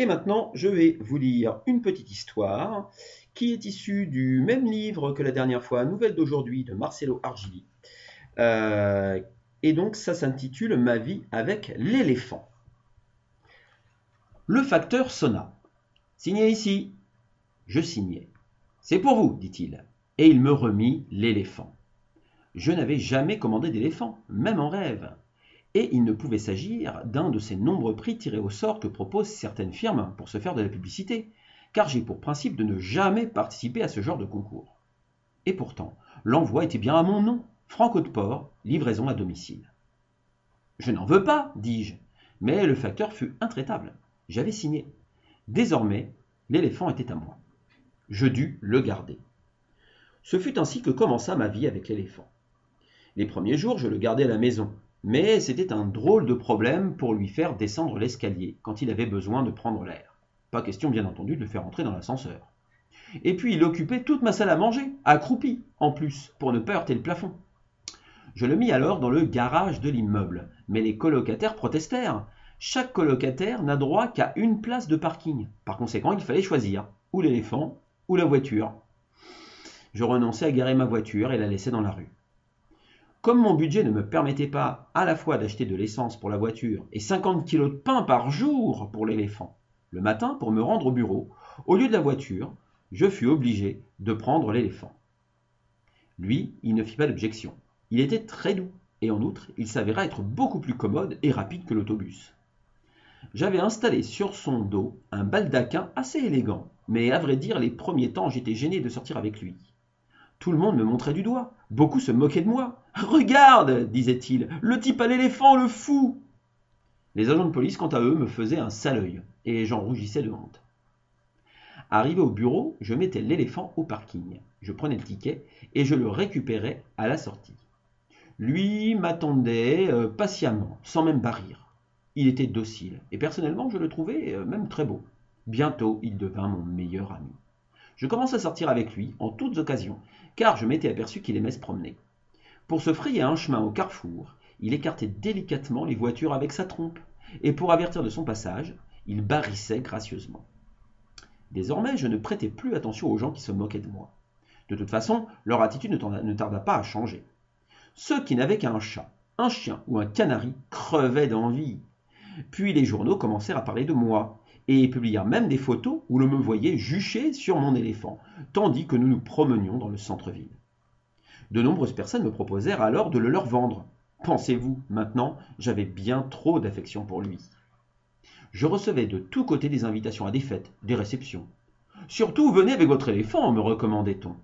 Et maintenant, je vais vous lire une petite histoire qui est issue du même livre que la dernière fois, Nouvelle d'aujourd'hui de Marcelo Argili. Euh, et donc, ça s'intitule Ma vie avec l'éléphant. Le facteur sonna. Signez ici. Je signai. C'est pour vous, dit-il. Et il me remit l'éléphant. Je n'avais jamais commandé d'éléphant, même en rêve. Et il ne pouvait s'agir d'un de ces nombreux prix tirés au sort que proposent certaines firmes pour se faire de la publicité, car j'ai pour principe de ne jamais participer à ce genre de concours. Et pourtant, l'envoi était bien à mon nom, Franco de Port, livraison à domicile. Je n'en veux pas, dis-je, mais le facteur fut intraitable. J'avais signé. Désormais, l'éléphant était à moi. Je dus le garder. Ce fut ainsi que commença ma vie avec l'éléphant. Les premiers jours, je le gardais à la maison, mais c'était un drôle de problème pour lui faire descendre l'escalier quand il avait besoin de prendre l'air. Pas question, bien entendu, de le faire entrer dans l'ascenseur. Et puis il occupait toute ma salle à manger, accroupi, en plus, pour ne pas heurter le plafond. Je le mis alors dans le garage de l'immeuble, mais les colocataires protestèrent. Chaque colocataire n'a droit qu'à une place de parking. Par conséquent, il fallait choisir, ou l'éléphant, ou la voiture. Je renonçais à garer ma voiture et la laissais dans la rue. Comme mon budget ne me permettait pas à la fois d'acheter de l'essence pour la voiture et 50 kilos de pain par jour pour l'éléphant, le matin, pour me rendre au bureau, au lieu de la voiture, je fus obligé de prendre l'éléphant. Lui, il ne fit pas d'objection. Il était très doux, et en outre, il s'avéra être beaucoup plus commode et rapide que l'autobus. J'avais installé sur son dos un baldaquin assez élégant, mais à vrai dire, les premiers temps, j'étais gêné de sortir avec lui. Tout le monde me montrait du doigt. Beaucoup se moquaient de moi. Regarde, disait-il, le type à l'éléphant, le fou. Les agents de police, quant à eux, me faisaient un sale œil, et j'en rougissais de honte. Arrivé au bureau, je mettais l'éléphant au parking. Je prenais le ticket et je le récupérais à la sortie. Lui m'attendait euh, patiemment, sans même barrir. Il était docile, et personnellement, je le trouvais euh, même très beau. Bientôt, il devint mon meilleur ami. Je commence à sortir avec lui en toutes occasions, car je m'étais aperçu qu'il aimait se promener. Pour se frayer un chemin au carrefour, il écartait délicatement les voitures avec sa trompe, et pour avertir de son passage, il barrissait gracieusement. Désormais, je ne prêtais plus attention aux gens qui se moquaient de moi. De toute façon, leur attitude ne tarda pas à changer. Ceux qui n'avaient qu'un chat, un chien ou un canari crevaient d'envie. Puis les journaux commencèrent à parler de moi, et publièrent même des photos où l'on me voyait jucher sur mon éléphant, tandis que nous nous promenions dans le centre-ville. De nombreuses personnes me proposèrent alors de le leur vendre. Pensez-vous, maintenant, j'avais bien trop d'affection pour lui. Je recevais de tous côtés des invitations à des fêtes, des réceptions. Surtout, venez avec votre éléphant, me recommandait-on.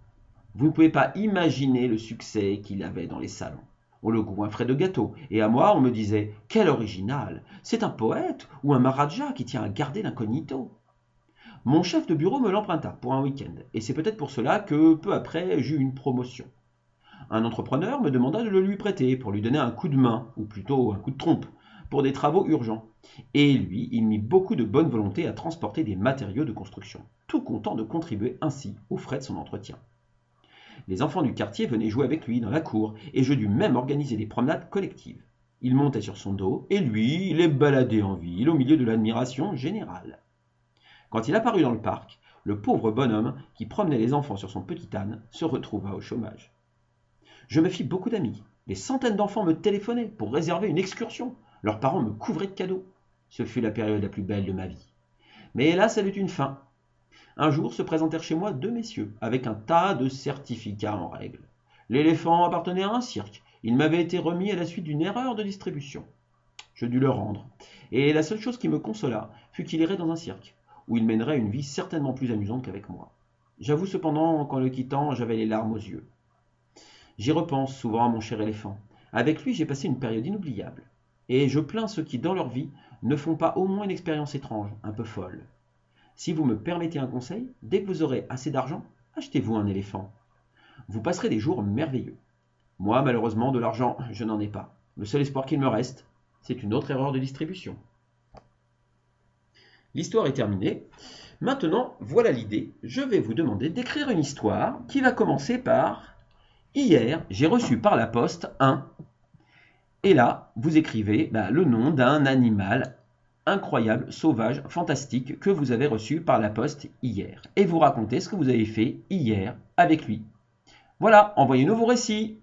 Vous ne pouvez pas imaginer le succès qu'il avait dans les salons. On le goinfrait de gâteaux, et à moi on me disait Quel original C'est un poète ou un maharaja qui tient à garder l'incognito. Mon chef de bureau me l'emprunta pour un week-end, et c'est peut-être pour cela que peu après j'eus une promotion. Un entrepreneur me demanda de le lui prêter pour lui donner un coup de main, ou plutôt un coup de trompe, pour des travaux urgents. Et lui, il mit beaucoup de bonne volonté à transporter des matériaux de construction, tout content de contribuer ainsi aux frais de son entretien. Les enfants du quartier venaient jouer avec lui dans la cour, et je dus même organiser des promenades collectives. Il montait sur son dos, et lui, il les baladait en ville, au milieu de l'admiration générale. Quand il apparut dans le parc, le pauvre bonhomme qui promenait les enfants sur son petit âne se retrouva au chômage. Je me fis beaucoup d'amis. Des centaines d'enfants me téléphonaient pour réserver une excursion. Leurs parents me couvraient de cadeaux. Ce fut la période la plus belle de ma vie. Mais hélas, elle eut une fin. Un jour se présentèrent chez moi deux messieurs, avec un tas de certificats en règle. L'éléphant appartenait à un cirque. Il m'avait été remis à la suite d'une erreur de distribution. Je dus le rendre. Et la seule chose qui me consola fut qu'il irait dans un cirque, où il mènerait une vie certainement plus amusante qu'avec moi. J'avoue cependant qu'en le quittant, j'avais les larmes aux yeux. J'y repense souvent à mon cher éléphant. Avec lui, j'ai passé une période inoubliable. Et je plains ceux qui, dans leur vie, ne font pas au moins une expérience étrange, un peu folle. Si vous me permettez un conseil, dès que vous aurez assez d'argent, achetez-vous un éléphant. Vous passerez des jours merveilleux. Moi, malheureusement, de l'argent, je n'en ai pas. Le seul espoir qu'il me reste, c'est une autre erreur de distribution. L'histoire est terminée. Maintenant, voilà l'idée. Je vais vous demander d'écrire une histoire qui va commencer par Hier, j'ai reçu par la poste un. Et là, vous écrivez bah, le nom d'un animal incroyable, sauvage, fantastique que vous avez reçu par la poste hier. Et vous racontez ce que vous avez fait hier avec lui. Voilà, envoyez-nous vos récits.